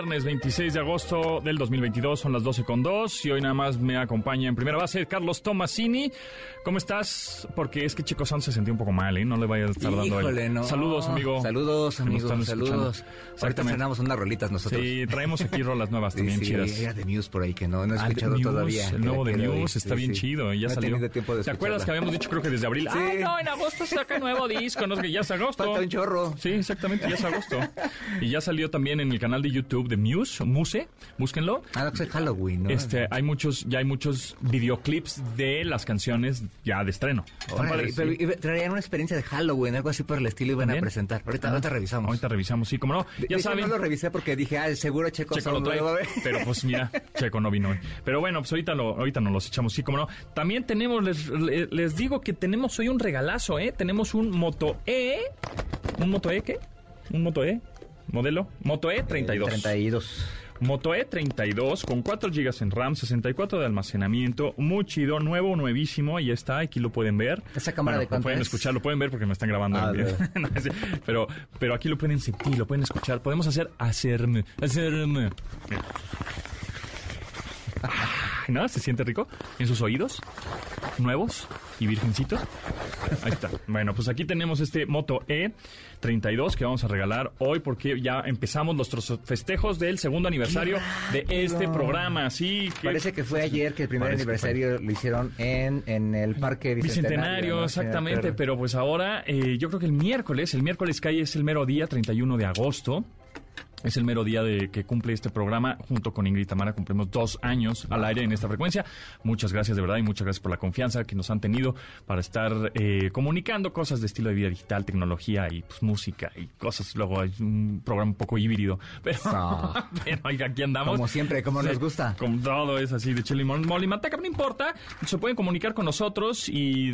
Viernes 26 de agosto del 2022, son las 12 con 2 y hoy nada más me acompaña en primera base Carlos Tomasini. ¿Cómo estás? Porque es que Chico Sanz se sentía un poco mal, ¿eh? No le vaya a estar dando el- no. Saludos, amigo. Saludos, amigos. Saludos. Ahorita cenamos unas rolitas nosotros. Sí, traemos aquí rolas nuevas Sí, también sí, chidas. Era de Muse por ahí que no, no he Ah, escuchado Muse, todavía. El nuevo de Muse está Sí, bien sí. chido. Ya no salió. he tenido tiempo de ¿Te acuerdas que habíamos dicho creo que desde abril? Sí. Ay, no, en agosto saca nuevo disco. No, es que ya es agosto. Falta un chorro. Sí, exactamente, ya es agosto. Y ya salió también en el canal de YouTube de Muse, Muse, búsquenlo. Ah, no, que es Halloween, ¿no? Este, hay muchos, ya hay muchos videoclips de las canciones ya de estreno. Órale, pero sí. traían una experiencia de Halloween, algo así por el estilo iban ¿También? a presentar. Ahorita, ahorita revisamos. Ahorita revisamos, sí, como no. Ya de saben. no lo revisé porque dije, ah, seguro Checo, Checo lo trae, pero pues mira, Checo no vino hoy. Pero bueno, pues ahorita, lo, ahorita nos los echamos, sí, como no. También tenemos, les, le- les digo que tenemos hoy un regalazo, ¿eh? Tenemos un Moto E. ¿Un Moto E qué? ¿Un Moto E? ¿Modelo? Moto E 32. 32. Moto E32 con 4 GB en RAM, 64 de almacenamiento, muy chido, nuevo, nuevísimo, ahí está, aquí lo pueden ver. ¿Esa cámara de lo cuánto pueden es? escuchar, lo pueden ver porque me están grabando. Ah, en de- No, pero, pero aquí lo pueden sentir, lo pueden escuchar. Podemos hacer hacerme, hacerme. ¿No? ¿Se siente rico? En sus oídos, nuevos y virgencitos. Ahí está. Bueno, pues aquí tenemos este Moto E32 que vamos a regalar hoy porque ya empezamos nuestros festejos del segundo aniversario de este programa. Sí, que Parece que fue ayer que el primer Parece aniversario lo hicieron en, en el Parque Bicentenario. Bicentenario, ¿no? exactamente, Pero- pero pues ahora eh, yo creo que el miércoles, el miércoles que hay es el mero día, 31 de agosto. Es el mero día de que cumple este programa. Junto con Ingrid Tamara cumplimos dos años al aire en esta frecuencia. Muchas gracias de verdad y muchas gracias por la confianza que nos han tenido para estar eh, comunicando cosas de estilo de vida digital, tecnología y pues, música y cosas. Luego hay un programa un poco híbrido. Pero, Ah. pero aquí andamos. Como siempre, como nos Sí, gusta. Como todo es así de chile mole y manteca, no importa. Se pueden comunicar con nosotros y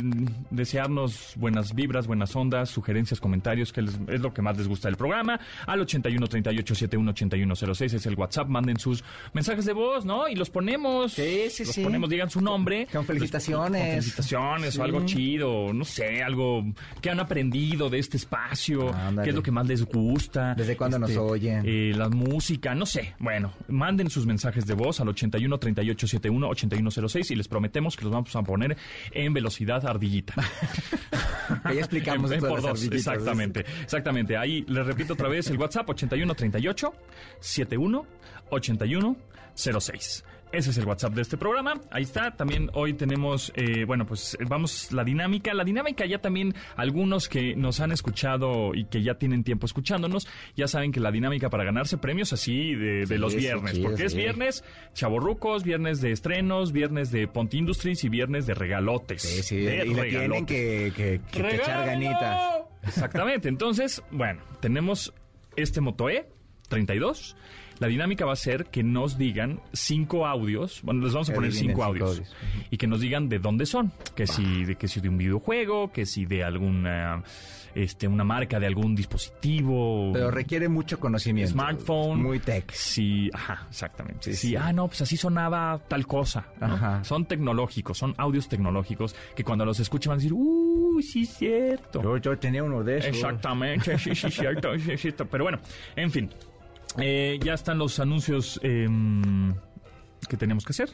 desearnos buenas vibras, buenas ondas, sugerencias, comentarios, que les- es lo que más les gusta del programa. Al 81 38 71 81 06 es el WhatsApp. Manden sus mensajes de voz, ¿no? Y los ponemos. Sí, sí, los sí. ponemos, digan su nombre. Con felicitaciones. Con felicitaciones Sí. o algo chido, no sé, algo que han aprendido de este espacio. ¿Qué es lo que más les gusta? ¿Desde cuándo nos oyen? eh, la música, no sé. Bueno, manden sus mensajes de voz al 81 38 71 8106 y les prometemos que los vamos a poner en velocidad ardillita. Ya explicamos En- por dos. Exactamente, exactamente. Ahí les repito otra vez el WhatsApp 81 38 71 81 06. Ese es el WhatsApp de este programa. Ahí está. También hoy tenemos, eh, bueno, pues eh, vamos la dinámica. La dinámica ya también algunos que nos han escuchado y que ya tienen tiempo escuchándonos, ya saben que la dinámica para ganarse premios así de, de Sí, los viernes, sí, porque es viernes chaborrucos, viernes de estrenos, viernes de Ponte Industries y viernes de regalotes. Sí, sí, De y tienen que, que, echar ganitas. Exactamente. Entonces, bueno, tenemos este Moto E 32. La dinámica va a ser que nos digan cinco audios. Bueno, les vamos a poner cinco cinco audios. audios. Y que nos digan de dónde son. Que si, de, que si de un videojuego, que si de alguna, este, una marca de algún dispositivo. Pero requiere mucho conocimiento. Smartphone. Muy tech. Sí, ajá, exactamente. Sí, Sí, sí. ah, no, pues así sonaba tal cosa. ¿no? Ajá. Son tecnológicos, son audios tecnológicos que cuando los escuchen van a decir, uy, sí, es cierto. Yo, yo tenía uno de esos. Exactamente, sí, sí, cierto, sí, cierto. Pero bueno, en fin, eh, ya están los anuncios em, que tenemos que hacer,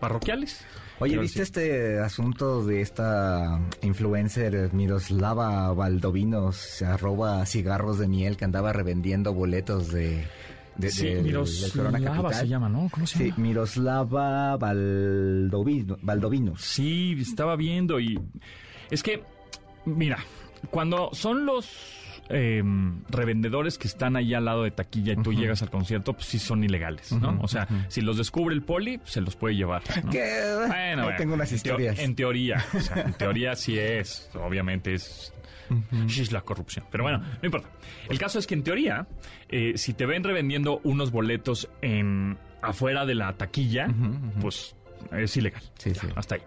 parroquiales. Oye, ¿viste este asunto de esta influencer Miroslava Valdovinos, arroba cigarros de miel, que andaba revendiendo boletos de, de, Sí, del Corona Miroslava se llama, ¿no? ¿Cómo se Sí, llama? Miroslava Valdovino, Valdovinos. Sí, estaba viendo y es que, mira, cuando son los eh, revendedores que están ahí al lado de taquilla y tú llegas al concierto, pues sí son ilegales, ¿no? O sea, si los descubre el poli, pues, se los puede llevar. Bueno, bueno, tengo unas historias. En teoría, o sea, en teoría sí es, obviamente es... la corrupción. Pero bueno, no importa. El caso es que en teoría, eh, si te ven revendiendo unos boletos en afuera de la taquilla, pues es ilegal. Sí, sí. Hasta ahí.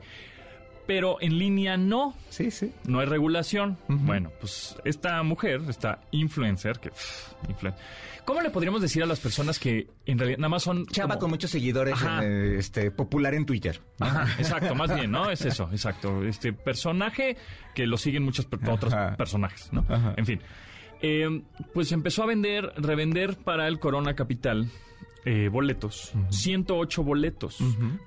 Pero en línea no. Sí, sí. No hay regulación. Bueno, pues esta mujer, esta influencer, que... pff, influen- ¿Cómo le podríamos decir a las personas que en realidad nada más son... Chava como- con muchos seguidores, Ajá. eh, este, popular en Twitter. Ajá, exacto, más bien, ¿no? Es eso, exacto. Este personaje que lo siguen muchos per- otros Ajá. personajes, ¿no? Ajá. En fin. Eh, pues empezó a vender, revender para el Corona Capital eh, boletos. 108 boletos.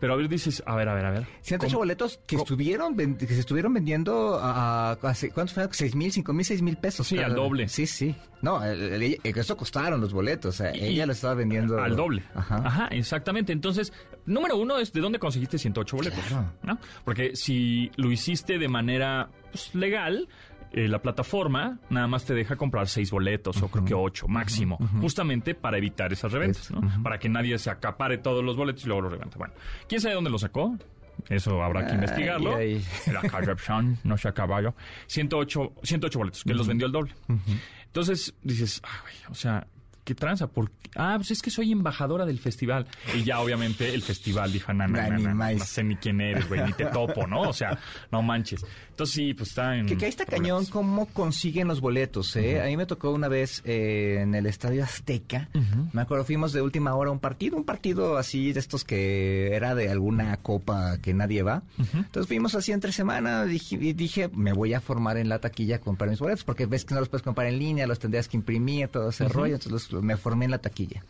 Pero a ver, dices, a ver, a ver, a ver. 108 ¿Cómo? boletos que ¿Cómo? estuvieron que se estuvieron vendiendo a, ¿cuántos fueron? ¿6 mil, 5 mil, 6 mil pesos? Sí, al doble. Sí, sí. No, el- el- el- eso costaron los boletos. Y- ella lo estaba vendiendo Al doble. Ajá. Ajá. exactamente. Entonces, número uno es de dónde conseguiste 108 boletos. Claro. ¿no? Porque si lo hiciste de manera pues, legal, eh, la plataforma nada más te deja comprar seis boletos o creo que ocho máximo, justamente para evitar esas reventas, ¿no? Para que nadie se acapare todos los boletos y luego los reventa. Bueno, ¿quién sabe dónde lo sacó? Eso habrá que investigarlo. ay. La corrupción no se acaba. 108, 108 boletos, que los vendió al doble. Entonces dices, ah, güey, o sea, ¿qué tranza? ¿Por qué? Ah, pues es que soy embajadora del festival. Y ya, obviamente, el festival dijo, no, no, no, no, sé ni quién eres, güey, ni te topo, ¿no? O sea, no manches. Entonces sí, pues está en... Que, ahí está cañón cómo consiguen los boletos, ¿eh? A mí me tocó una vez eh, en el Estadio Azteca. Me acuerdo, fuimos de última hora a un partido, un partido así de estos que era de alguna copa que nadie va. Entonces fuimos así entre semana dije, y dije, me voy a formar en la taquilla a comprar mis boletos, porque ves que no los puedes comprar en línea, los tendrías que imprimir, todo ese rollo. Entonces los- me formé en la taquilla.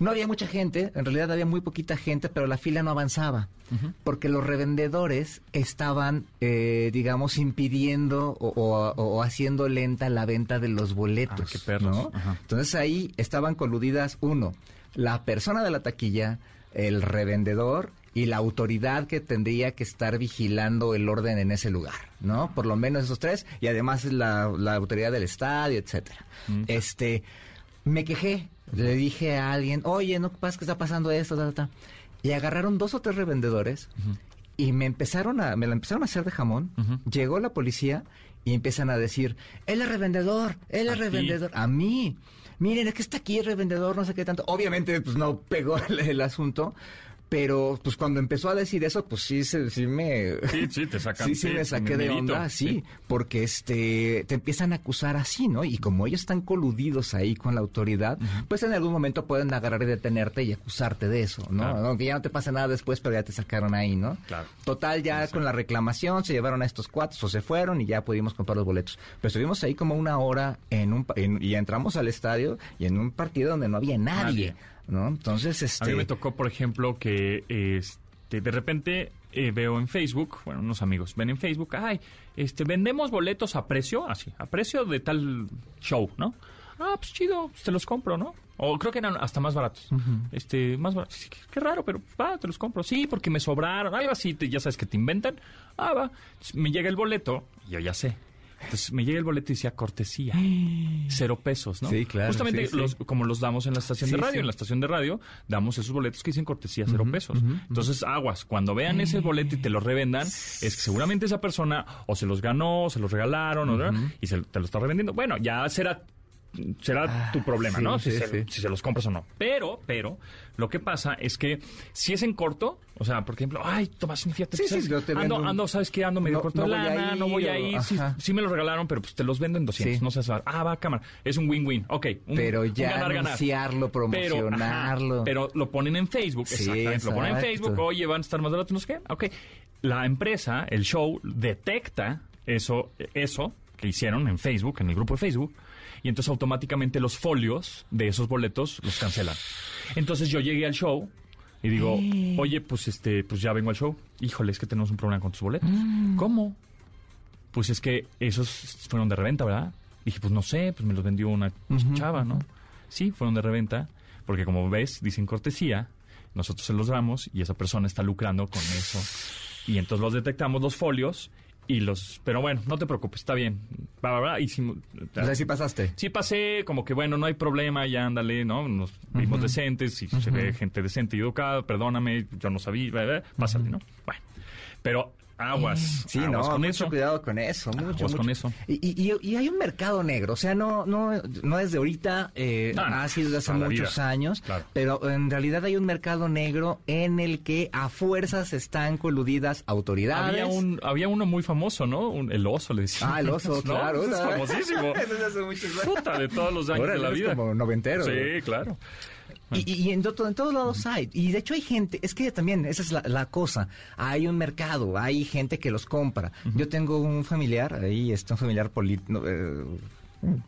No había mucha gente, en realidad había muy poquita gente, pero la fila no avanzaba, porque los revendedores estaban, eh, digamos, impidiendo o, o- o haciendo lenta la venta de los boletos. Ah, qué perros. ¿no? Ajá. Entonces ahí estaban coludidas, uno, la persona de la taquilla, el revendedor y la autoridad que tendría que estar vigilando el orden en ese lugar, ¿no? Por lo menos esos tres, y además la, la autoridad del estadio, etcétera. Este, me quejé, le dije a alguien, oye, no pasa que está pasando esto, ta, ta, ta". y agarraron dos o tres revendedores y me empezaron a, me la empezaron a hacer de jamón. Llegó la policía y empiezan a decir, él es revendedor, él ¿A es revendedor, a mí. Miren, es que está aquí el revendedor, no sé qué tanto. Obviamente, pues no pegó el, el asunto. Pero, pues cuando empezó a decir eso, pues sí, se- sí me... Sí, sí, te sacan. Sí, sí, me saqué de onda, sí, porque este te empiezan a acusar así, ¿no? Y como ellos están coludidos ahí con la autoridad, pues en algún momento pueden agarrar y detenerte y acusarte de eso, ¿no? Claro. Aunque ya no te pase nada después, pero ya te sacaron ahí, ¿no? Claro. Total, ya con la reclamación se llevaron a estos cuates o se fueron y ya pudimos comprar los boletos. Pero estuvimos ahí como una hora en un en- y entramos al estadio y en un partido donde no había nadie, Nadie. ¿No? Entonces, este A mí me tocó, por ejemplo, que este, de repente eh, veo en Facebook, bueno, unos amigos ven en Facebook, ay, este, vendemos boletos a precio, así, a precio de tal show, ¿no? Ah, pues chido, pues te los compro, ¿no? O creo que eran hasta más baratos. Este, más baratos. Sí, qué, qué raro, pero va, te los compro. Sí, porque me sobraron, algo así, te- ya sabes que te inventan. Ah, va. Entonces, me llega el boleto, y yo ya sé. Entonces me llega el boleto y decía cortesía. Cero pesos, ¿no? Sí, claro, Justamente sí, sí. los- como los damos en la estación de radio. sí. En la estación de radio damos esos boletos que dicen cortesía cero pesos. Entonces, aguas, cuando vean ese boleto y te lo revendan, es que seguramente esa persona o se los ganó, o se los regalaron, o, y se, te lo está revendiendo. Bueno, ya será será tu problema, sí, ¿no? Si, sí, se, sí. si se los compras o no. Pero, pero, lo que pasa es que si es en corto, o sea, por ejemplo, ay, Tomás, fíjate, Sí, sí, ¿sabes? te ando, un- ando, ¿sabes qué? Ando medio No- corto de no voy a lana, no voy a o- ir, sí, me lo regalaron, pero pues te los vendo en 200, Sí. no seas... Ah, va, cámara. Es un win-win. Ok. un- Pero un ya ganar-ganar. anunciarlo, Pero, ajá, promocionarlo. Pero, lo ponen en Facebook. Sí, exactamente. Lo ponen en. Facebook. Oye, van a estar más baratos, no sé qué. Ok. La empresa, el show, detecta eso, eso que hicieron en Facebook, en el grupo de Facebook. Y entonces automáticamente los folios de esos boletos los cancelan. Entonces yo llegué al show y digo, oye, pues este, pues ya vengo al show. Híjole, es que tenemos un problema con tus boletos. ¿Cómo? Pues es que esos fueron de reventa, ¿verdad? Dije, pues no sé, pues me los vendió una chava, ¿no? Sí, fueron de reventa, porque como ves, dicen cortesía, nosotros se los damos y esa persona está lucrando con eso. Y entonces los detectamos los folios y los... Pero bueno, no te preocupes, está bien. Bla, bla, bla, hicimos- O sea, sí pasaste. Sí pasé, como que bueno, no hay problema, ya ándale, ¿no? Nos vimos decentes, y se ve gente decente y educada, perdóname, yo no sabía, bla, bla, pásale, ¿no? Bueno, pero Aguas. Sí, aguas no, con mucho eso. cuidado con eso, mucho, Aguas mucho. con eso. Y, y- hay un mercado negro, o sea, no no no es de ahorita, eh, No, no, ha sido desde hace muchos vida. años, Claro. pero en realidad hay un mercado negro en el que a fuerzas están coludidas autoridades. Había, un, había uno muy famoso, ¿no? Un- el oso, le decían. Ah, el oso, claro. Es famosísimo. Ese es hace muchos años. Puta, de todos los años de la vida. como noventero. Sí, claro. Y, y- y en, en todos lados hay. Y de hecho hay gente, es que también esa es la, la cosa. Hay un mercado, hay gente que los compra. Yo tengo un familiar, ahí está un familiar político.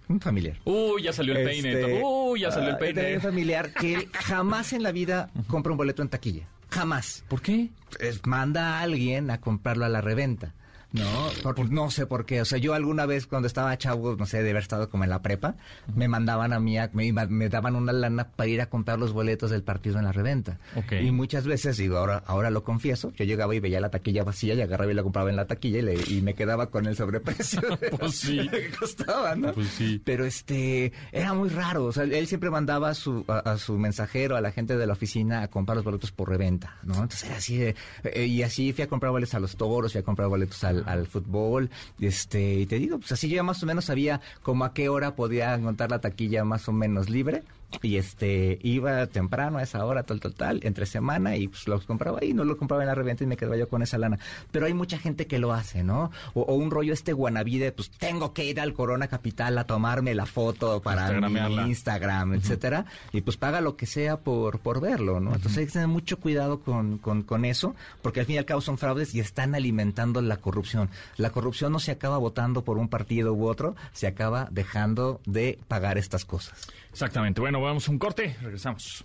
un familiar. Uy, ya salió el peine. Este, Uy, ya salió el ah, peine. un familiar que jamás en la vida compra un boleto en taquilla. Jamás. ¿Por qué? Es- manda a alguien a comprarlo a la reventa. No, por- no sé por qué. O sea, yo alguna vez cuando estaba chavo, no sé, de haber estado como en la prepa, me mandaban a mí, a- me, daban una lana para ir a comprar los boletos del partido en la reventa. Ok. Y muchas veces, digo, ahora, ahora lo confieso, yo llegaba y veía la taquilla vacía y agarraba y la compraba en la taquilla y, le- y me quedaba con el sobreprecio Pues sí. que costaba, ¿no? Pues sí. Pero este, era muy raro. O sea, él siempre mandaba a su, a, a su mensajero, a la gente de la oficina, a comprar los boletos por reventa, ¿no? Entonces era así de, eh, y así fui a comprar boletos a los toros, fui a comprar boletos al, al fútbol, este, y te digo, pues así yo ya más o menos sabía como a qué hora podía encontrar la taquilla más o menos libre. Y este, iba temprano a esa hora, tal, tal, tal, entre semana, y pues los compraba ahí, no lo compraba en la reventa y me quedaba yo con esa lana. Pero hay mucha gente que lo hace, ¿no? O, o un rollo este guanabide, pues tengo que ir al Corona Capital a tomarme la foto para mi. Instagram, etcétera, y pues paga lo que sea por, por verlo, ¿no? Entonces hay que tener mucho cuidado con, con, con eso, porque al fin y al cabo son fraudes y están alimentando la corrupción. La corrupción no se acaba votando por un partido u otro, se acaba dejando de pagar estas cosas. Exactamente. Bueno, vamos a un corte. Regresamos.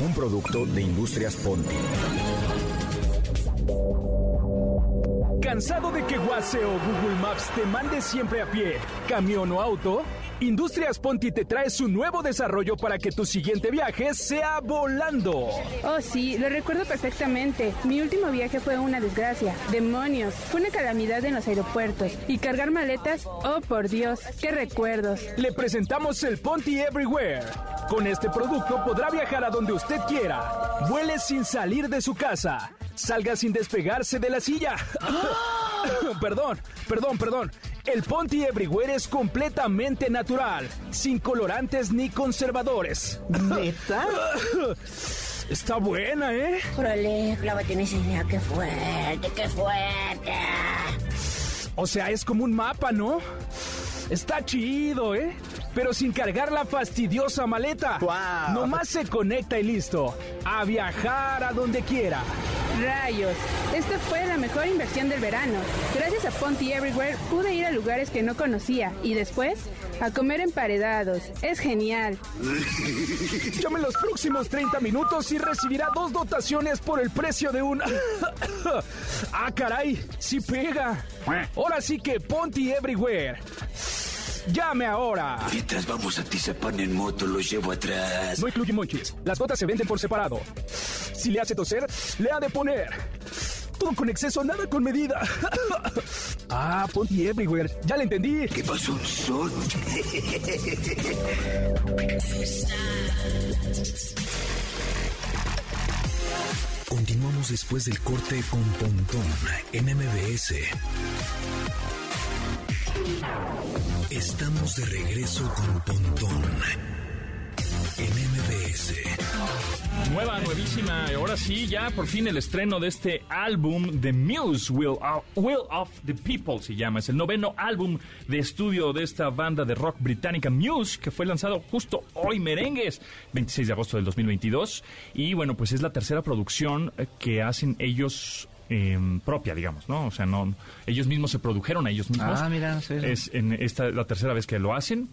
Un producto de Industrias Ponti. ¿Cansado de que Waze o Google Maps te mande siempre a pie, camión o auto? Industrias Ponti te trae su nuevo desarrollo para que tu siguiente viaje sea volando. Oh, sí, lo recuerdo perfectamente. Mi último viaje fue una desgracia. Demonios, fue una calamidad en los aeropuertos. Y cargar maletas, oh por Dios, qué recuerdos. Le presentamos el Ponti Everywhere. Con este producto podrá viajar a donde usted quiera. Vuele sin salir de su casa. Salga sin despegarse de la silla. perdón, perdón, perdón. El Ponti Everywhere es completamente natural, sin colorantes ni conservadores. ¿Neta? Está buena, ¿eh? Órale, clávate en esa idea, qué fuerte, qué fuerte. O sea, es como un mapa, ¿no? Está chido, ¿eh? Pero sin cargar la fastidiosa maleta. ¡Guau! Nomás se conecta y listo. A viajar a donde quiera. Rayos, esta fue la mejor inversión del verano. Gracias a Ponty Everywhere pude ir a lugares que no conocía y después a comer emparedados. Es genial. Llame en los próximos 30 minutos y recibirá dos dotaciones por el precio de un... ah, caray, sí pega. Ahora sí que Ponty Everywhere. Llame ahora. Mientras vamos a Tizapán en moto, los llevo atrás. No incluye monchis. Las gotas se venden por separado. Si le hace toser, le ha de poner. Todo con exceso, nada con medida. ah, Ponty Everywhere. Ya le entendí. ¿Qué pasó, son? Continuamos después del corte con Pontón en MBS. Estamos de regreso con Pontón en MBS. Nueva, nuevísima. Ahora sí, ya por fin el estreno de este álbum de Muse, Will of, Will of the People se llama. Es el noveno álbum de estudio de esta banda de rock británica Muse, que fue lanzado justo hoy, merengues, 26 de agosto del 2022. Y bueno, pues es la tercera producción eh, que hacen ellos eh, propia, digamos, ¿no? O sea, no, ellos mismos se produjeron a ellos mismos. Ah, mira, sé eso. Es en esta la tercera vez que lo hacen.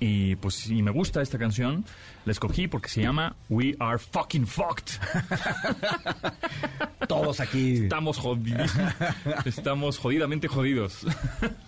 Y pues si me gusta esta canción, la escogí porque se llama We Are Fucking Fucked. Todos aquí. Estamos jodidos. Estamos jodidamente jodidos.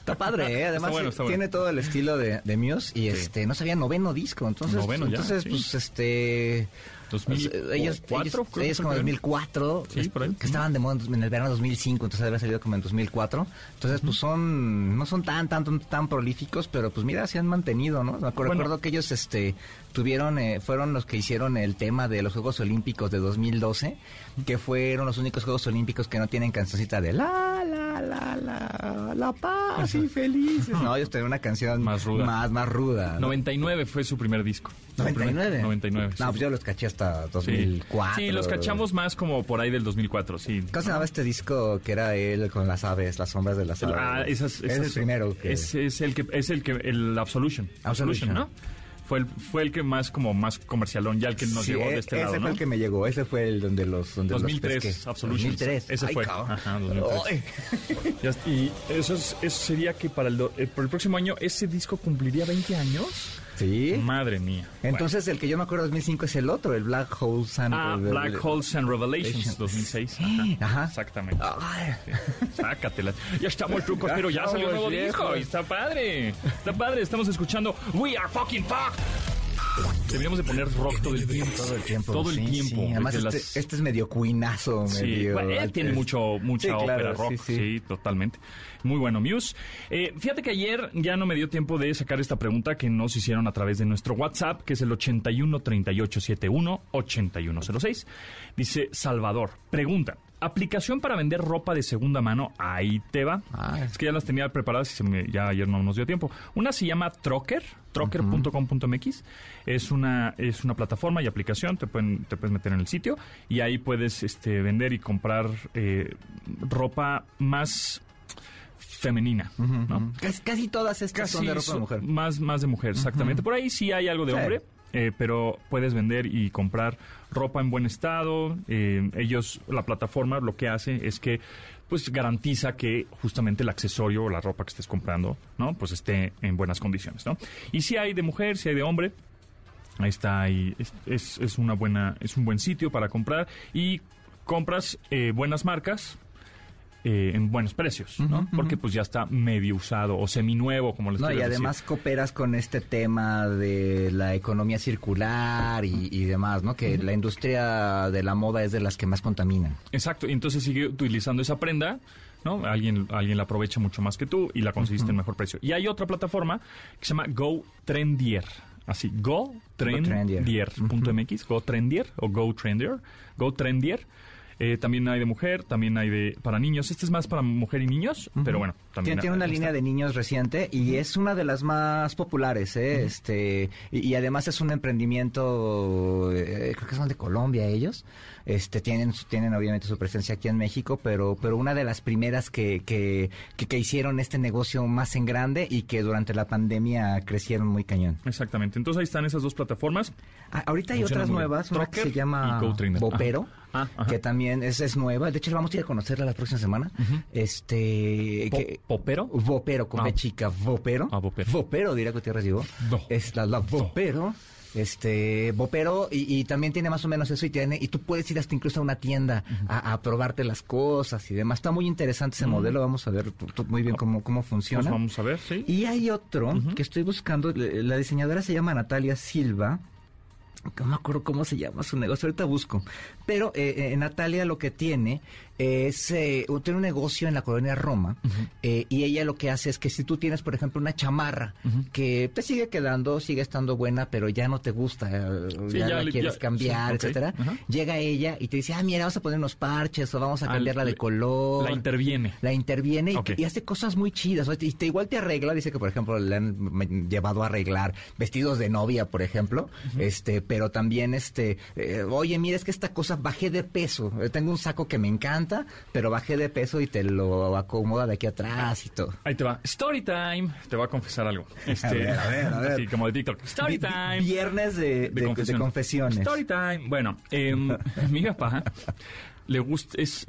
Está padre, ¿eh? Además, Está bueno, está bueno. tiene todo el estilo de, de Muse y este, no sabía noveno disco. Entonces, Noveno ya, entonces sí. pues este. 2004, pues, ellos, creo ellos, que ellos como creo. 2004, Sí, por ahí. que estaban de moda en el verano 2005, entonces había salido como en 2004. Entonces, pues son, no son tan, tan, tan, tan prolíficos, pero pues mira, se han mantenido, ¿no? Me acuerdo, Bueno. recuerdo que ellos este tuvieron eh, fueron los que hicieron el tema de los Juegos Olímpicos de 2012, que fueron los únicos Juegos Olímpicos que no tienen cancioncita de la la la la la paz y felices. No, ellos tenían una canción Más ruda. más más ruda. ¿no? 99 fue su primer disco. Su primer- 99. 99. sí. No, pues yo los caché hasta Sí. 2004. Sí, los cachamos más como por ahí del 2004, sí. ¿Cómo se llamaba este disco que era él con las aves, las sombras de las aves? Ah, esas, es el primero. Que... Es, es el que es el que el Absolution. Absolution. ¿no? Fue el, fue el que más como más comercialón, ya el que nos Sí, llegó de este ese lado, fue ¿no? el que me llegó, ese fue el donde los donde 2003, los pesqué. Absolution. 2003. Ese Ay, fue. Ajá, 2003. Ay. Ya- y eso, es- eso sería que para el, do- eh, por el próximo año ese disco cumpliría 20 años. Sí. Madre mía. Entonces el que yo me acuerdo de 2005 es el otro, el Black Holes and Ah, Black Holes and Revelations 2006. Ajá, Ajá. Exactamente. Ay. Sácatelas. Ya estamos trucos, pero ya salió un nuevo disco y está padre. Está padre. Estamos escuchando We Are Fucking Fuck. Deberíamos de poner rock todo el tiempo. Todo el tiempo. Todo el sí, tiempo. sí. Además, este, las- este es medio cuinazo, Sí, medio. bueno, él tiene mucho, mucha claro, ópera rock, sí. totalmente. Muy bueno, Muse. Eh, fíjate que ayer ya no me dio tiempo de sacar esta pregunta que nos hicieron a través de nuestro WhatsApp, que es el 81 3871 8106. Dice Salvador, pregunta. Aplicación para vender ropa de segunda mano, ahí te va. Ah. Es que ya las tenía preparadas y se me- ya ayer no nos dio tiempo. Una se llama Trocker, trocker.com.mx. Es una, es una plataforma y aplicación, te, pueden, te puedes meter en el sitio y ahí puedes este, vender y comprar eh, ropa más femenina. ¿no? Casi, casi todas estas son de ropa de mujer. Más, más de mujer, exactamente. Por ahí sí hay algo de Sí. hombre, eh, pero puedes vender y comprar ropa en buen estado. Eh, ellos, la plataforma, lo que hace es que pues garantiza que justamente el accesorio o la ropa que estés comprando, ¿no? Pues esté en buenas condiciones, ¿no? Y si hay de mujer, si hay de hombre, Ahí está, ahí es, es, una buena, es un buen sitio para comprar y compras eh, buenas marcas eh, en buenos precios, ¿no? Porque pues ya está medio usado o seminuevo, como les No, y además decir. cooperas con este tema de la economía circular y, y demás, ¿no? Que la industria de la moda es de las que más contaminan. Exacto, y entonces sigue utilizando esa prenda, ¿no? Alguien, alguien la aprovecha mucho más que tú y la conseguiste en mejor precio. Y hay otra plataforma que se llama Go Trendier. Así, Go Trendier.mx, Go Trendier o Go Trendier, Go Trendier. Eh, también hay de mujer, también hay de para niños. Este es más para mujer y niños, pero bueno, también Tiene, tiene una línea de niños reciente y es una de las más populares, ¿eh? Este y, y además es un emprendimiento, eh, creo que son de Colombia ellos. Este tienen tienen obviamente su presencia aquí en México, pero pero una de las primeras que que, que, que hicieron este negocio más en grande y que durante la pandemia crecieron muy cañón. Exactamente. Entonces ahí están esas dos plataformas. Ah, ahorita hay otras nuevas, una que se llama Ajá. Ah, que también es, es nueva. De hecho, vamos a ir a conocerla la próxima semana. Este, que- ¿Popero? Vopero, con Ah. Chica, Vopero. Ah, Vopero. Vopero, diría Gutiérrez Digo. Vo. Es la, la Vopero. Este, Vopero, y, y también tiene más o menos eso, y tiene, y tú puedes ir hasta incluso a una tienda a, a probarte las cosas y demás. Está muy interesante ese modelo, vamos a ver muy bien cómo, cómo funciona. Pues vamos a ver, sí. Y hay otro que estoy buscando, la diseñadora se llama Natalia Silva. No me acuerdo cómo se llama su negocio, ahorita busco. Pero eh, eh, Natalia lo que tiene es, eh, tiene un negocio en la colonia Roma eh, y ella lo que hace es que si tú tienes, por ejemplo, una chamarra que te sigue quedando, sigue estando buena, pero ya no te gusta, eh, Sí, ya, ya la le- quieres ya- cambiar, sí, etcétera, llega ella y te dice, ah, mira, vamos a poner unos parches o vamos a cambiarla de color. La interviene. La interviene y, hace cosas muy chidas. o sea, Y te, igual te arregla. Dice que, por ejemplo, le han llevado a arreglar vestidos de novia, por ejemplo. este Pero también, este eh, oye, mira, es que esta cosa bajé de peso. Tengo un saco que me encanta, pero bajé de peso y te lo acomoda de aquí atrás y todo. Ahí te va. Story time. Te voy a confesar algo. Este, A ver, a ver, a ver. Así como de TikTok. Story time. Viernes de, de- de confesiones. Story time. Bueno, em, mi papá le gusta, es,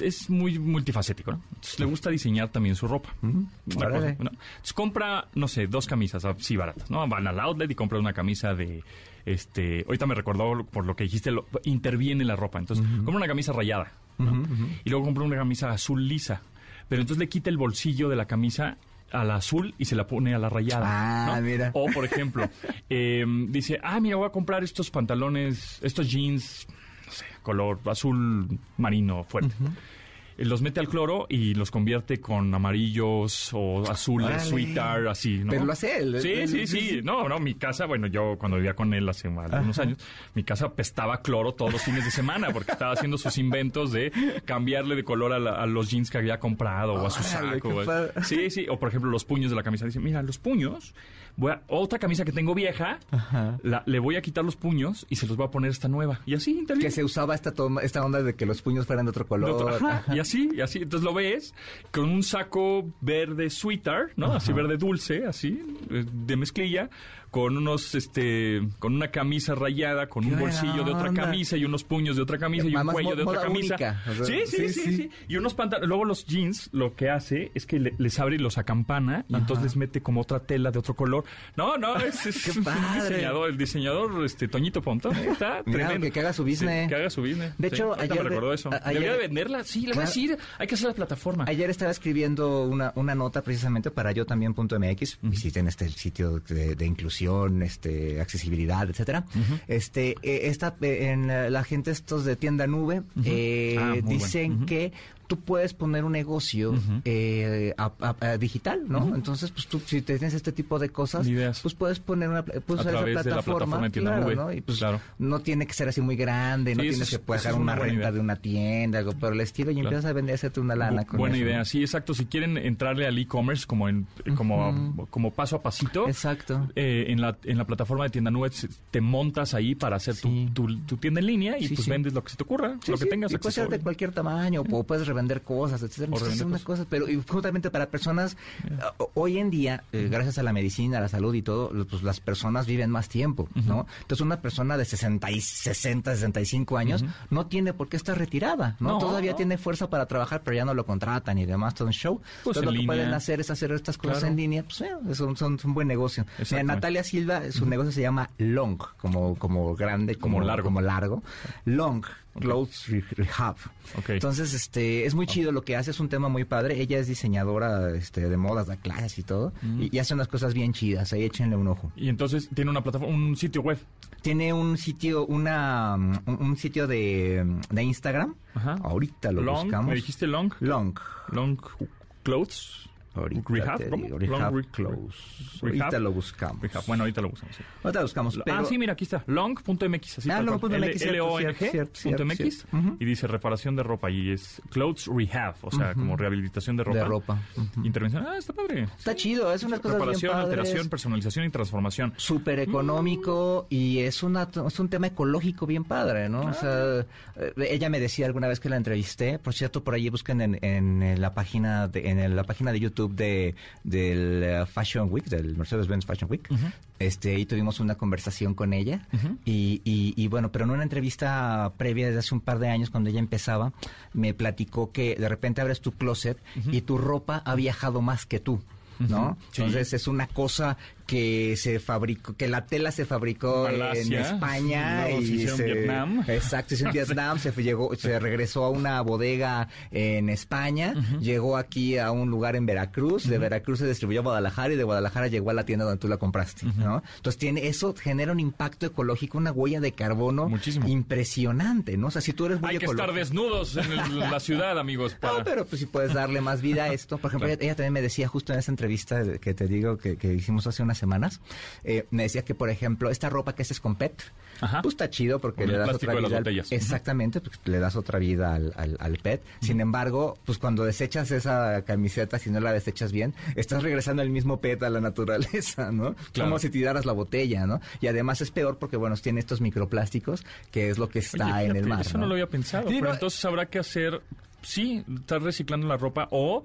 es, muy multifacético, ¿no? Entonces, le gusta diseñar también su ropa. Cosa, ¿no? Entonces, compra, no sé, dos camisas así baratas, ¿no? Van al outlet y compra una camisa de, este, ahorita me recordó por lo que dijiste, lo- interviene la ropa. Entonces, compra una camisa rayada, ¿no? Y luego compra una camisa azul lisa. Pero entonces le quita el bolsillo de la camisa a la azul y se la pone a la rayada. Ah, ¿no? mira. O, por ejemplo, eh, dice, ah, mira, voy a comprar estos pantalones, estos jeans, no sé, color azul marino fuerte. Los mete al cloro y los convierte con amarillos o azules, Órale. sweetar, así, ¿no? Pero lo hace él. Sí, Él- sí, sí. No, no, mi casa, bueno, yo cuando vivía con él hace algunos años, mi casa pestaba cloro todos los fines de semana porque estaba haciendo sus inventos de cambiarle de color a, la- a los jeans que había comprado o a su saco. Sí, sí. O por ejemplo, los puños de la camisa. Dice, mira, los puños, voy a, otra camisa que tengo vieja, la- le voy a quitar los puños y se los voy a poner esta nueva. Y así interviene. Que se usaba esta, toma- esta onda de que los puños fueran de otro De color. otro- ajá, Ajá. y así, y así. Entonces lo ves con un saco verde sweeter, ¿no? Así verde dulce, así, eh, de mezclilla, con unos, este, con una camisa rayada, con un bolsillo de otra camisa y unos puños de otra camisa y un cuello de otra camisa. sí, sí, sí, sí, Y unos pantalones. Luego los jeans lo que hace es que le- les abre y los acampana y entonces les mete como otra tela de otro color. No, no, es, padre. diseñador, el diseñador, este, Toñito Pontón. Está tremendo. que- haga su business. que haga su business. De hecho, ayer recordó eso. Debería de venderla, sí, le voy a decir, hay que hacer la plataforma. Ayer estaba escribiendo una, una nota precisamente para yo también.mx. Visiten este el sitio de, de este accesibilidad, etcétera. Este eh, está eh, en eh, la gente estos de tienda nube eh, Ah, dicen bueno. Que tú puedes poner un negocio eh, a- a- a digital, ¿no? Entonces, pues tú si tienes este tipo de cosas, Ideas. pues puedes poner una puedes A esa través de la plataforma de tienda claro, nube. ¿no? Y pues Claro. no tiene que ser así muy grande, no Sí, tienes es- que pagar una renta idea. de una tienda, algo por el estilo, y Claro. empiezas a vender, hacerte una lana Bu- con Buena eso. idea, sí, exacto. Si quieren entrarle al e-commerce como en como, como paso a pasito, Exacto. eh, en, la, en la plataforma de tienda nube te montas ahí para hacer tu- Sí. tu, tu tienda en línea y Sí, pues vendes lo que se te ocurra, lo que tengas y puede ser de cualquier tamaño, o puedes revender cosas, etcétera. Una cosas. cosa, pero y justamente para personas, hoy en día, eh, gracias a la medicina, a la salud y todo, pues las personas viven más tiempo, ¿no? Entonces una persona de 60, y 60 65 años no tiene por qué estar retirada, ¿no? No, Todavía no. tiene fuerza para trabajar, pero ya no lo contratan y demás, todo un show. Pues Entonces en lo que pueden hacer es hacer estas cosas Claro. en línea, pues eh, es un, son- es un buen negocio. Mira. Natalia Silva, su negocio se llama Long, como, como grande, como, Como largo. Como largo. Long, Clothes Re- Rehab. Entonces, este, es muy chido lo que hace, es un tema muy padre. Ella es diseñadora este, de modas, da clases y todo, Mm. y, y hace unas cosas bien chidas, ahí échenle un ojo. Y entonces tiene una plataforma, un sitio web. Tiene un sitio, una, mm, un, un sitio de, mm, de Instagram. Ajá. Ahorita lo long, buscamos. ¿me dijiste long? Long. Long clothes. Ahorita Rehab, te Long Rehab Clothes. Rehab. Ahorita lo buscamos. Rehab. Bueno, ahorita lo buscamos. sí. Ahorita lo buscamos. ah, pero- sí, mira, aquí está. Long.mx. Así Ah, tal long cual. punto L- MX, cierto, L-O-N-G cierto, cierto, punto cierto, MX. cierto. Ujú. Y dice reparación de ropa. Y es Clothes Rehab. O sea, como rehabilitación de ropa. De ropa. Intervención. Ah, está padre. Está chido, es unas cosas bien Reparación, padres. alteración, personalización y transformación. súper económico y es una es un tema ecológico bien padre, ¿no? O sea, eh, ella me decía alguna vez que la entrevisté, por cierto, por ahí busquen en, en la página de, en la página de YouTube de del eh, Fashion Week, del Mercedes-Benz Fashion Week. Este, y tuvimos una conversación con ella y, y, y bueno, pero en una entrevista previa desde hace un par de años cuando ella empezaba, me platicó que de repente abres tu closet y tu ropa ha viajado más que tú. ¿no? Sí. Entonces es una cosa que se fabricó, que la tela se fabricó en España luego se y en Vietnam. Exacto, se hizo en Vietnam, se fue- llegó, se regresó a una bodega en España, llegó aquí a un lugar en Veracruz, de Veracruz se distribuyó a Guadalajara y de Guadalajara llegó a la tienda donde tú la compraste, ¿no? Entonces tiene eso genera un impacto ecológico, una huella de carbono Muchísimo. impresionante, ¿no? O sea, si tú eres muy Hay que estar desnudos en el- la ciudad, amigos. Para... no, pero pues si puedes darle más vida a esto. Por ejemplo, Claro. ella, ella también me decía justo en esa entrevista que te digo que, que hicimos hace unas semanas, eh, me decía que, por ejemplo, esta ropa que haces con PET, Ajá. pues está chido porque Con le das otra vida. al- exactamente, le das otra vida al, al- al PET. Sin embargo, pues cuando desechas esa camiseta, si no la desechas bien, estás regresando el mismo PET a la naturaleza, ¿no? Claro. Como si tiraras la botella, ¿no? Y además es peor porque, bueno, tiene estos microplásticos, que es lo que está Oye, en el mar. Eso no lo había pensado. Sí, pero no, entonces habrá que hacer, sí, estar reciclando la ropa o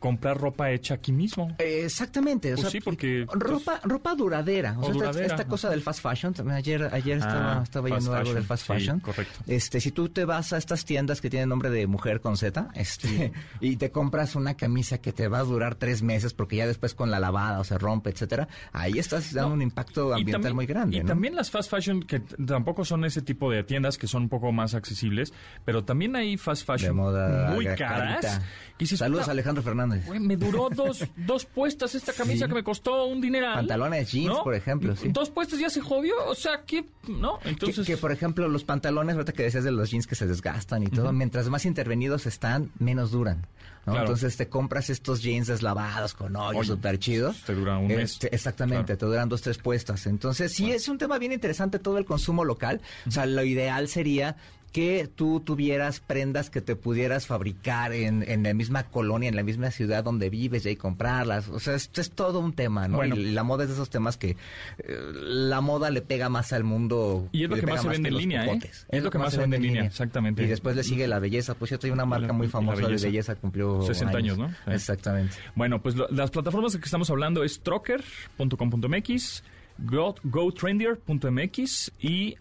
comprar ropa hecha aquí mismo. Exactamente, o Pues sea, sí, porque, ropa ropa duradera, o O sea, esta- duradera, esta, cosa del fast fashion, también ayer ayer estaba Ah, estaba yendo algo del fashion, fast sí, fashion. correcto. Este, si tú te vas a estas tiendas que tienen nombre de mujer con Z, este, y te compras una camisa que te va a durar tres meses porque ya después con la lavada o se rompe, etcétera, ahí estás dando No, un impacto ambiental también- muy grande, Y ¿no? también las fast fashion, que tampoco son ese tipo de tiendas que son un poco más accesibles, pero también hay fast fashion de moda muy caras. Saludos "Puta, Alejandro Fernández. Pantalones. Güey, me duró dos, dos puestas esta camisa Sí. que me costó un dineral. Pantalones jeans, por ejemplo, sí. Dos puestas ya se jodió, o sea, ¿qué? ¿No? Que- Entonces... que, por ejemplo, los pantalones, ahorita que decías de los jeans que se desgastan y todo, mientras más intervenidos están, menos duran. ¿no? Claro. Entonces te compras estos jeans deslavados con hoyos súper chidos. te dura un mes. Este, exactamente, Claro. te duran dos, tres puestas. Entonces, sí, es un tema bien interesante todo el consumo local. O sea, lo ideal sería que tú tuvieras prendas que te pudieras fabricar en, en la misma colonia, en la misma ciudad donde vives y comprarlas. O sea, esto es todo un tema, ¿no? Bueno. y la moda es de esos temas que eh, la moda le pega más al mundo. Y es lo que más se vende en línea, ¿eh? Es lo que más se vende en línea, exactamente. Y después le sigue la belleza. Pues yo hay una marca La- muy famosa belleza. de belleza, cumplió 60 años, ¿no? Sí. Exactamente. Bueno, pues lo- las plataformas de que estamos hablando es trocker.com.mx, go, gotrendier.mx y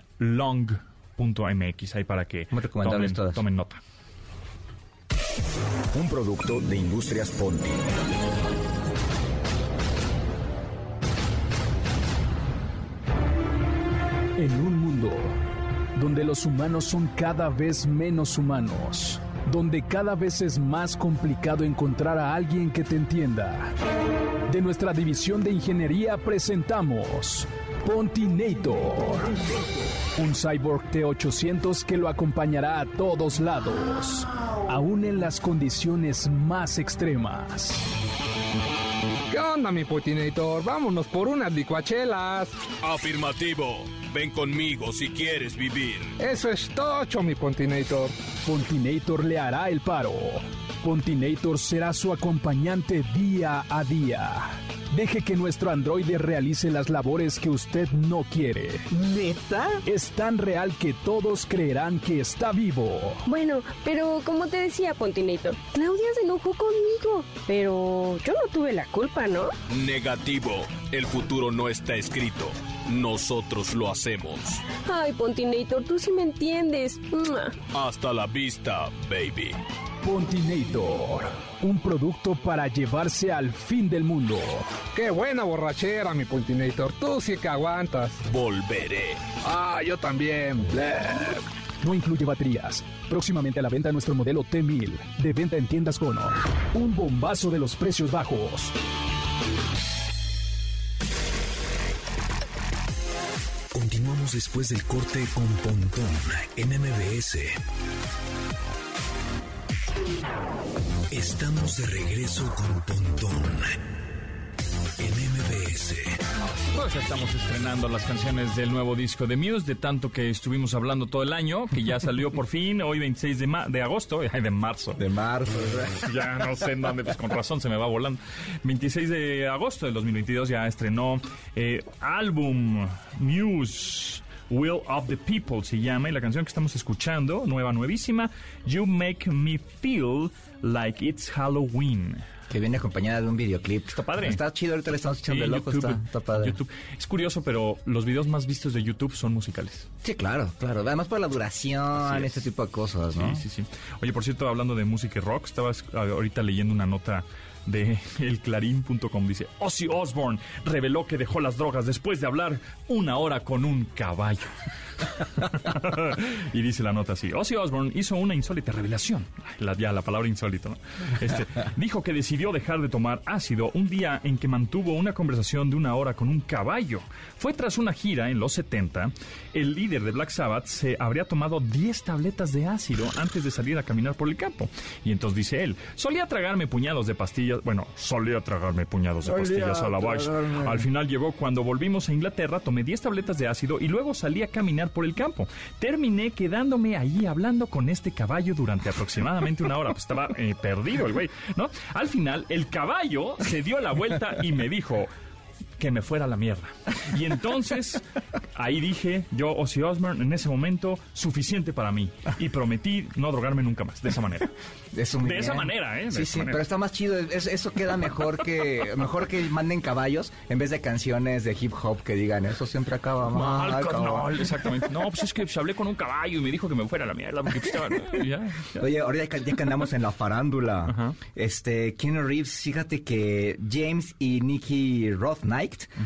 long.mx, ahí para que Muy recomendables tomen, todas. tomen nota. Un producto de Industrias Ponti. En un mundo donde los humanos son cada vez menos humanos, donde cada vez es más complicado encontrar a alguien que te entienda. De nuestra división de ingeniería presentamos Pontinator, un cyborg T800 que lo acompañará a todos lados, aún en las condiciones más extremas. ¿Qué onda, mi Potinator? Vámonos por unas licuachelas. Afirmativo. Ven conmigo si quieres vivir. Eso es tocho, mi Pontinator. Pontinator le hará el paro. Pontinator será su acompañante día a día. Deje que nuestro androide realice las labores que usted no quiere. ¿Neta? Es tan real que todos creerán que está vivo. Bueno, pero como te decía, Pontinator, Claudia se enojó conmigo. Pero yo no tuve la culpa, ¿no? Negativo. El futuro no está escrito. Nosotros lo hacemos. Ay, Pontinator, tú sí me entiendes. Hasta la vista, baby. Pontinator, un producto para llevarse al fin del mundo. Qué buena borrachera, mi Pontinator. Tú sí que aguantas. Volveré. Ah, yo también. No incluye baterías. Próximamente a la venta nuestro modelo T1000, de venta en tiendas Honor. Un bombazo de los precios bajos. Continuamos después del corte con Pontón en MBS. Estamos de regreso con Pontón en MBS. Pues estamos estrenando las canciones del nuevo disco de Muse, de tanto que estuvimos hablando todo el año, que ya salió por fin, hoy 26 de, ma- de agosto, ay, de marzo. De marzo. ya no sé en dónde, pues con razón se me va volando. 26 de agosto del 2022 ya estrenó eh, álbum Muse. Will of the People se llama y la canción que estamos escuchando, nueva, nuevísima, You Make Me Feel Like It's Halloween. Que viene acompañada de un videoclip. Está padre. Está chido, ahorita le estamos echando Sí, el ojo, YouTube, está, está padre. YouTube. Es curioso, pero los videos más vistos de YouTube son musicales. Sí, claro, claro. Además por la duración, es. este tipo de cosas, ¿no? Sí, sí, sí. Oye, por cierto, hablando de música y rock, estaba es- ahorita leyendo una nota de elclarín.com. Dice, Ozzy Osbourne reveló que dejó las drogas después de hablar una hora con un caballo. y dice la nota así, Ozzy Osbourne hizo una insólita revelación. La, ya, la palabra insólito, ¿no? Este, dijo que decidió dejar de tomar ácido un día en que mantuvo una conversación de una hora con un caballo. Fue tras una gira en los 70, el líder de Black Sabbath se habría tomado 10 tabletas de ácido antes de salir a caminar por el campo. Y entonces dice él, solía tragarme puñados de pastillas, bueno, solía tragarme puñados de Solía pastillas a la tragarme. Al final llegó cuando volvimos a Inglaterra, tomé 10 tabletas de ácido y luego salí a caminar por el campo. Terminé quedándome allí hablando con este caballo durante aproximadamente una hora. Pues estaba eh, perdido el güey, ¿no? Al final, el caballo se dio la vuelta y me dijo que me fuera a la mierda. Y entonces, ahí dije, yo, Ozzy Osbourne, en ese momento, suficiente para mí. Y prometí no drogarme nunca más, de esa manera. De esa manera, ¿eh? De Sí, sí, manera. pero está más chido. es- eso queda mejor que mejor que manden caballos en vez de canciones de hip hop que digan eso siempre acaba mal. Mal, cabrón". carnal, exactamente. No, pues es que pues, hablé con un caballo y me dijo que me fuera a la mierda porque pues, ya, ya. Oye, ahorita ya que andamos en la farándula, este, Keanu Reeves, fíjate que James y Nicky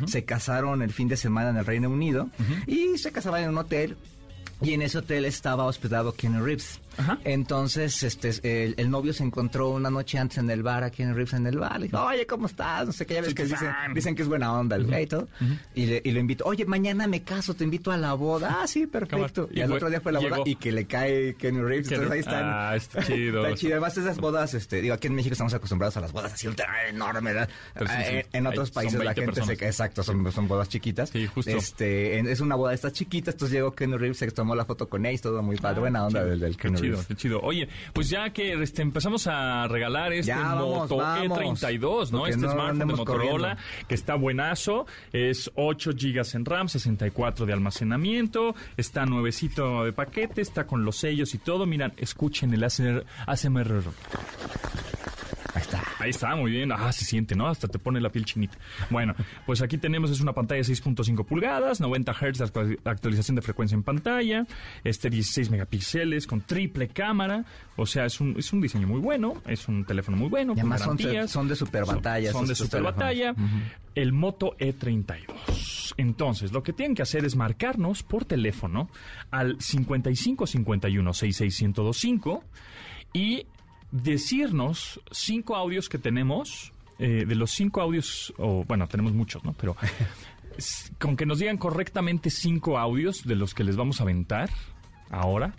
Se casaron el fin de semana en el Reino Unido y se casaban en un hotel y en ese hotel estaba hospedado Keanu Reeves. Entonces, este, el, el novio se encontró una noche antes en el bar, aquí en Rips, en el bar. Le dijo, oye, ¿cómo estás? No sé qué, ya ves Soy que dicen, dicen que es buena onda el güey y todo. y, le, y lo invito, oye, mañana me caso, te invito a la boda. Ah, sí, perfecto. Y Y, al fue- otro día fue la boda y que le cae Kenny Reeves. Kenny- Entonces ahí están. Ah, está chido. Está chido. Además, esas bodas, este, digo, aquí en México estamos acostumbrados a las bodas así ultra enormes, ¿verdad? Sí, sí. Eh, En otros Hay- países la 20 gente se personas. Exacto, son, son bodas chiquitas. Sí, justo. Este, en- es una boda de estas chiquitas, entonces llegó Kenny Reeves, se tomó la foto con Ace, todo muy padre. Buena onda Ah, del, del Kenny chido, qué chido. Oye, pues ya que este, empezamos a regalar este Ya, Moto vamos. E32, ¿no? Este no smartphone de Motorola, corriendo. que está buenazo. Es 8 GB en RAM, 64 de almacenamiento. Está nuevecito de paquete, está con los sellos y todo. Miran, escuchen el ASMR. ASMR. Ahí está. Ahí está, muy bien. Ah, se siente, ¿no? Hasta te pone la piel chinita. Bueno, pues aquí tenemos, es una pantalla de 6.5 pulgadas, 90 Hz de actual- actualización de frecuencia en pantalla, este 16 megapíxeles con triple cámara. O sea, es un, es un diseño muy bueno, es un teléfono muy bueno, Y con además son, garantías. son de super pantalla. Son de estos super teléfonos. batalla. El Moto E32. Entonces, lo que tienen que hacer es marcarnos por teléfono al 55 51 66 1025 y decirnos cinco audios que tenemos. eh, de los cinco audios, o bueno, tenemos muchos, ¿no? Pero con que nos digan correctamente cinco audios de los que les vamos a aventar ahora,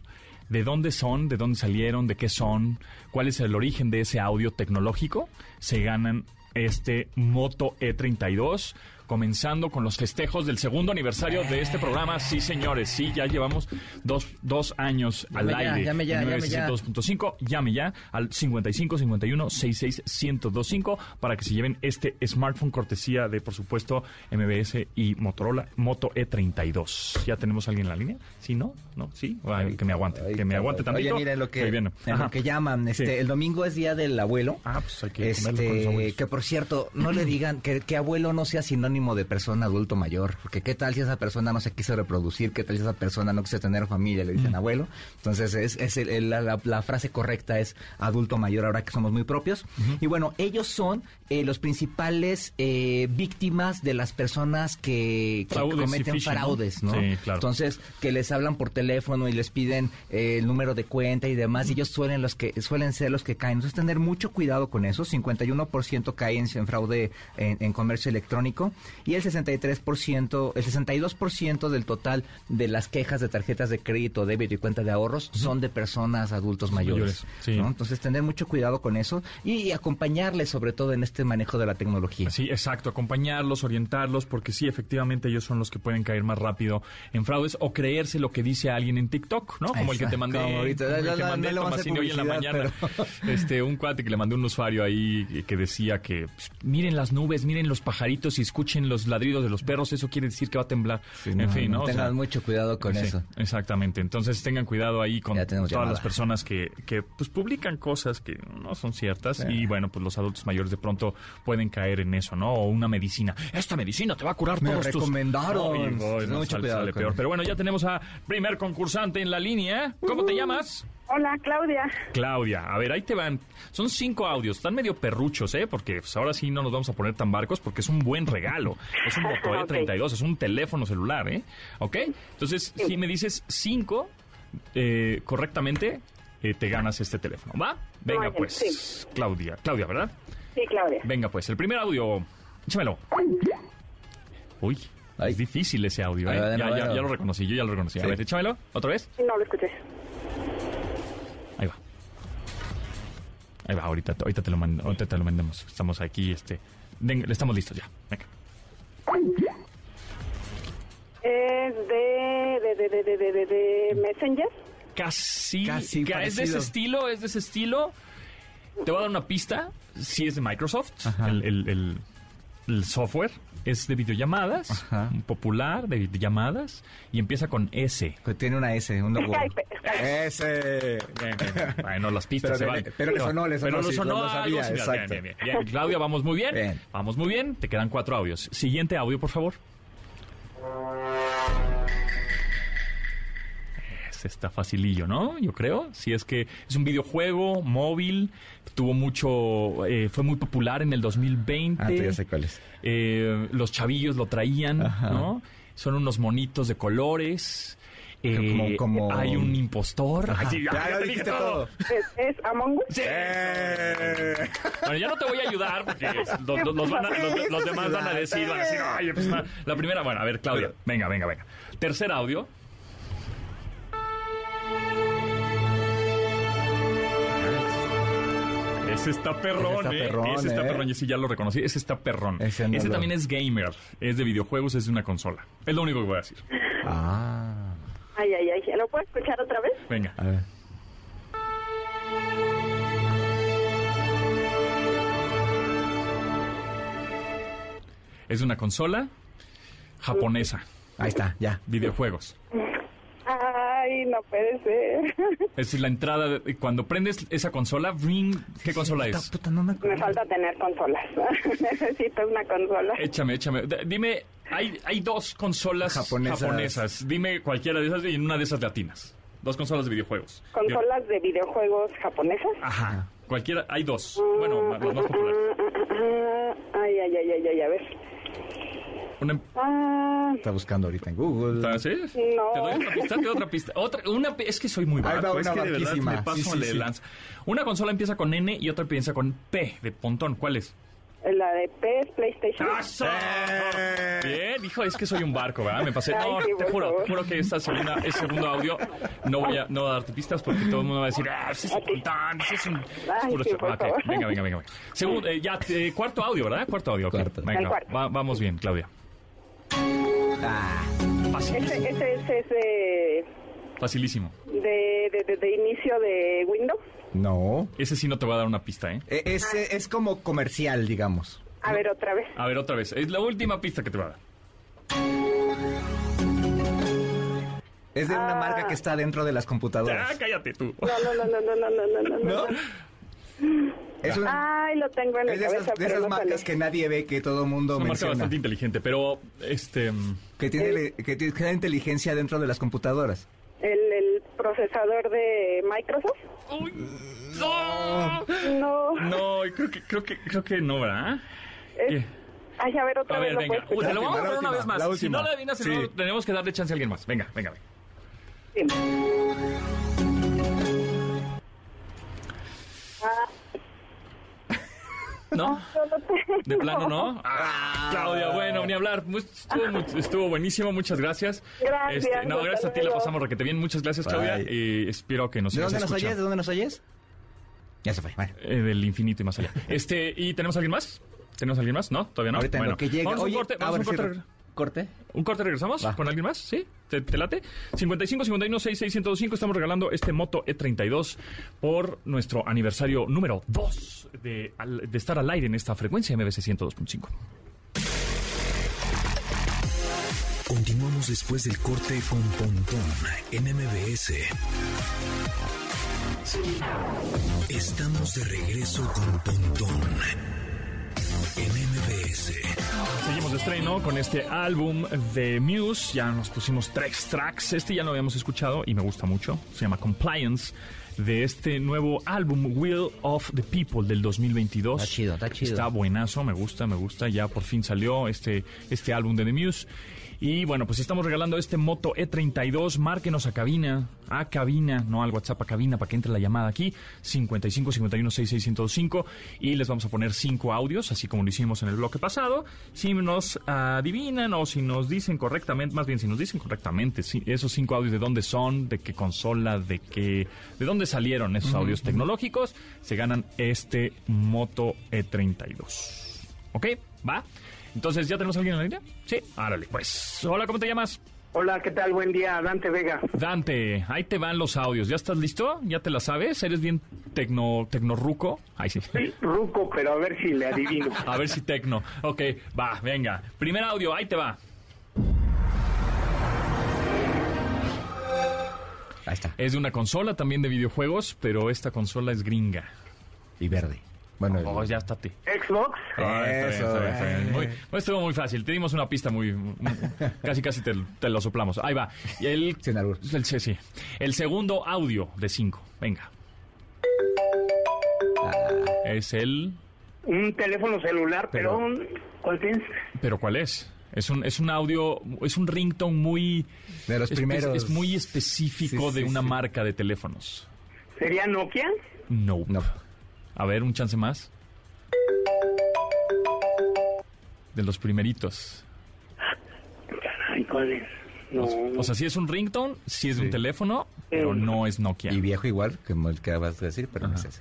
de dónde son, de dónde salieron, de qué son, cuál es el origen de ese audio tecnológico, se ganan este Moto E32, comenzando con los festejos del segundo aniversario de este programa. Sí, señores, sí, ya llevamos dos, dos años al Llame ya, aire. llame ya, llame ya. 962.5, llame ya al 55 51 66 1025 para que se lleven este smartphone cortesía de, por supuesto, MBS y Motorola Moto E32. ¿Ya tenemos a alguien en la línea? ¿Sí, no? ¿No? ¿Sí? Ay, que me aguante, Ay, que me aguante tantito. Oye, mira, en lo que, en lo que llaman, este, Sí. el domingo es día del abuelo. Ah, pues hay que comerlo con los Este, que por cierto, no le digan que, que abuelo no sea sinónimo de persona adulto mayor, porque qué tal si esa persona no se quiso reproducir, qué tal si esa persona no quiso tener familia, le dicen abuelo. Entonces, es, es el- el- la, la- frase correcta es adulto mayor ahora que somos muy propios. Y bueno, ellos son eh, los principales eh, víctimas de las personas que, cometen phishing, ¿no? fraudes, ¿no? Sí, claro. Entonces, que les hablan por teléfono y les piden eh, el número de cuenta y demás, y ellos suelen los que suelen ser los que caen. Entonces, tener mucho cuidado con eso. 51% caen en fraude en, en comercio electrónico y el 63%, el 62% del total de las quejas de tarjetas de crédito, débito y cuenta de ahorros son de personas adultos mayores. Mayores, sí. ¿no? Entonces, tener mucho cuidado con eso y, acompañarles sobre todo en este manejo de la tecnología. Sí, exacto, acompañarlos, orientarlos, porque sí, efectivamente ellos son los que pueden caer más rápido en fraudes o creerse lo que dice alguien en TikTok, ¿no? Como el que te mandé, Como ahorita. como el que mandé no le vamos a hacer Tomasini hoy en la mañana. Este, un cuate que le mandé un usuario ahí que decía que pues, miren las nubes, miren los pajaritos y escuchen los ladridos de los perros, eso quiere decir que va a temblar. en no, fin, no, ¿no? O tengan sea, mucho cuidado con sí, eso. Exactamente. Entonces tengan cuidado ahí con todas llamada. las personas que, que pues publican cosas que no son ciertas y bueno, pues los adultos mayores de pronto pueden caer en eso, ¿no? O una medicina. Esta medicina te va a curar Me todos tus- recomendaron. Ay, voy, no, Mucho sale- cuidado sale peor. Pero bueno, ya tenemos a primer concursante en la línea. ¿Cómo te llamas? Hola, Claudia. Claudia, a ver, ahí te van. Son cinco audios, están medio perruchos, ¿eh? Porque pues, ahora sí no nos vamos a poner tan barcos porque es un buen regalo. Es un Moto Ok. E32, es un teléfono celular, ¿eh? ¿Ok? Entonces, si me dices cinco eh, correctamente, eh, te ganas este teléfono, ¿va? Venga, pues, sí. Claudia, Claudia, ¿verdad? Sí, Claudia. Venga, pues, el primer audio, échamelo. Uy, es difícil ese audio, ¿eh? A Ya, ya- ya lo reconocí, yo ya lo reconocí. A Sí. ver, échamelo, otra vez. No lo escuché. Ahí va, ahorita, ahorita te lo mand- ahorita te lo mandamos. Estamos aquí, este. Venga, estamos listos ya. Venga. Es de, de, de, de, de, de, de, de Messenger. Casi, Casi ca- es de ese parecido. estilo, es de ese estilo. Te voy a dar una pista. Sí es de Microsoft, el, el- el- el software. Es de videollamadas, Ajá. popular, de videollamadas, y empieza con S. Que tiene una S, un logo. Skype, Skype. ese. Bien, bien, bien. Bueno, las pistas Pero se van. pero le sonó, le sonó, Pero sí, sonó lo- lo algo sabía, similar. exacto. Bien, bien, bien. Bien, Claudia, vamos muy bien. Bien. Vamos muy bien. Te quedan cuatro audios. Siguiente audio, por favor. Está facilillo, ¿no? Yo creo. Si es que es un videojuego móvil, tuvo mucho, eh, fue muy popular en el 2020. Ah, tú ya sé cuál es. Eh, los chavillos lo traían, Ajá. ¿no? Son unos monitos de colores. eh, Como- como- hay un impostor. Ajá. Ay, sí, ya, Ya ya lo dije dijiste todo. todo. ¿Es, es Among Us? Sí. Bueno, ya no te voy a ayudar porque los, los- los van a- los- los demás van a decir, van a decir, "Ay, pues, la- la primera, bueno, a ver, Claudia, venga, venga, venga. Tercer audio. Ese está perrón, Ese está ¿eh? perrón, Ese está ¿eh? perrón, y sí, ya lo reconocí. Ese está perrón. Ese Ese, no lo- también es gamer, es de videojuegos, es de una consola. Es lo único que voy a decir. Ah. Ay, ay, ay. ¿Lo puedo escuchar otra vez? Venga. A ver. Es de una consola japonesa, Ahí está, ya. videojuegos. Ay, no puede ser. Es la entrada, de- cuando prendes esa consola, ring, ¿qué consola es? Puta, no me falta tener consolas. Necesito una consola. Échame, échame. D- Dime, hay, hay dos consolas Japonesas. japonesas. Dime cualquiera de esas y en una de esas latinas. Dos consolas de videojuegos. ¿Consolas de videojuegos japonesas? Ajá. Cualquiera, hay dos. Bueno, ma- los más populares. Ah, Ay, ay, ay, ay, ay, a ver. Una, Ah, Está buscando ahorita en Google. ¿Sí? No. ¿Te doy otra pista? Te doy otra pista. Otra, una, es que soy muy barato. Es una que de verdad barquísima. me paso Sí, sí, sí. lanza. Una consola empieza con N y otra empieza con P de pontón. ¿Cuál es? la de PS, PlayStation. ¡Eso! Bien, hijo, es que soy un barco, ¿verdad? Me pasé. Ay, No, sí, te juro, te juro que esta segunda, este segundo audio no voy a, no voy a darte pistas porque todo el mundo va a decir, ah, ese es un pontón, ese es un. es Ay, puro sí, cho-". por Ok, favor. venga, venga, venga. venga. Segundo, eh, ya, eh, cuarto audio, ¿verdad? Cuarto audio, ok. Cuarto. Venga, va- vamos bien, Claudia. Ah, Fácil, Ese, ese, ese es de, facilísimo. de, de, de- de inicio de Windows. no. Ese sí no te voy a dar una pista, ¿eh? E- Es, es como comercial, digamos. A ver, otra vez. A ver, otra vez. Es la última pista que te voy a dar. Es de una Ah. marca que está dentro de las Ah, computadoras. cállate tú. No, no, no, no, no, no, no, no, no. ¿No? Es, una, Ay, lo tengo en la es cabeza, esas, de pero esas no marcas sale. que nadie ve, que todo el mundo Es una marca bastante inteligente, pero este. Que tiene, que tiene inteligencia dentro de las computadoras. El, el procesador de Microsoft. ¡Uy! ¡No! No. No, creo que, creo que, creo que no, ¿verdad? Es- ¿Qué? Ay, a ver, otra A vez ver, venga. Uy, escuchar. lo vamos a poner una vez más. la Si no la adivinas, Sí. tenemos que darle chance a alguien más. Venga, venga, venga. Sí. ¿No? no lo tengo. ¿De plano no? Ah, Claudia, bueno, ni hablar. Estuvo, buenísimo, muchas gracias. Gracias, Este, no, gracias a ti, la pasamos requete bien. Muchas gracias, Claudia. Bye. Y espero que nos ¿De dónde nos oyes? ¿De dónde nos oyes? Ya se fue. Bueno. Eh, del infinito y más allá. Este, ¿y tenemos alguien más? ¿Tenemos alguien más? ¿No? ¿Todavía no? Ahorita en bueno, lo que llega. Vamos a un Oye, corte, ah, vamos a un corte. ¿Corte? ¿Un corte regresamos? Va. ¿Con alguien más? ¿Sí? ¿Te, te late? 55 51 66 105 estamos regalando este Moto E32 por nuestro aniversario número 2 de, al- de estar al aire en esta frecuencia MBC 102.5. Continuamos después del corte con Pontón en MBS. Estamos de regreso con Pontón en MBS. Seguimos de estreno con este álbum de Muse. Ya nos pusimos tres tracks. Este ya lo habíamos escuchado y me gusta mucho. Se llama Compliance. De este nuevo álbum Will of the People del 2022. Está chido, está chido. Está buenazo, me gusta, me gusta. Ya por fin salió este, este álbum de The Muse. Y bueno, pues estamos regalando este Moto E32. Márquenos a cabina, a cabina, no al WhatsApp, a cabina para que entre la llamada aquí. 55 51 66 105. Y les vamos a poner cinco audios, así como lo hicimos en el bloque pasado. Si nos adivinan o si nos dicen correctamente, más bien si nos dicen correctamente, si esos cinco audios de dónde son, de qué consola, de qué, de dónde salieron esos audios tecnológicos, se ganan este Moto E32. ¿Ok? ¿Va? Entonces, ¿ya tenemos a alguien en la línea? Sí, árale, pues. Hola, ¿cómo te llamas? Hola, ¿qué tal? Buen día, Dante Vega. Dante, ahí te van los audios. ¿Ya estás listo? ¿Ya te la sabes? ¿Eres bien tecno, tecnorruco? Ay, sí. Sí, Ruco, pero a ver si le adivino. A ver si tecno. Ok, va, venga. Primer audio, ahí te va. Ahí está. Es de una consola también de videojuegos, pero esta consola es gringa. Y verde. Bueno, el- Oh, ya estate. Xbox. Ah, está bien, Eso, está bien, está bien. Muy- pues estuvo muy fácil. Te dimos una pista muy. muy- casi, casi te, te lo soplamos. Ahí va. Y el, Sin albur. el, sí, sí. el segundo audio de cinco. Venga. Es el. Un teléfono celular, pero... ¿Cuál tienes? ¿Pero cuál es? Es un, es un audio, es un ringtone muy... De los espe- primeros. Es muy específico Sí, de sí, una sí. marca de teléfonos. ¿Sería Nokia? No. A ver, un chance más. De los primeritos. Ay, ¿cuál es? No. O sea, sí es un ringtone, sí es de un teléfono, pero no es Nokia. Y viejo igual, como el que acabas de decir, pero no es ese.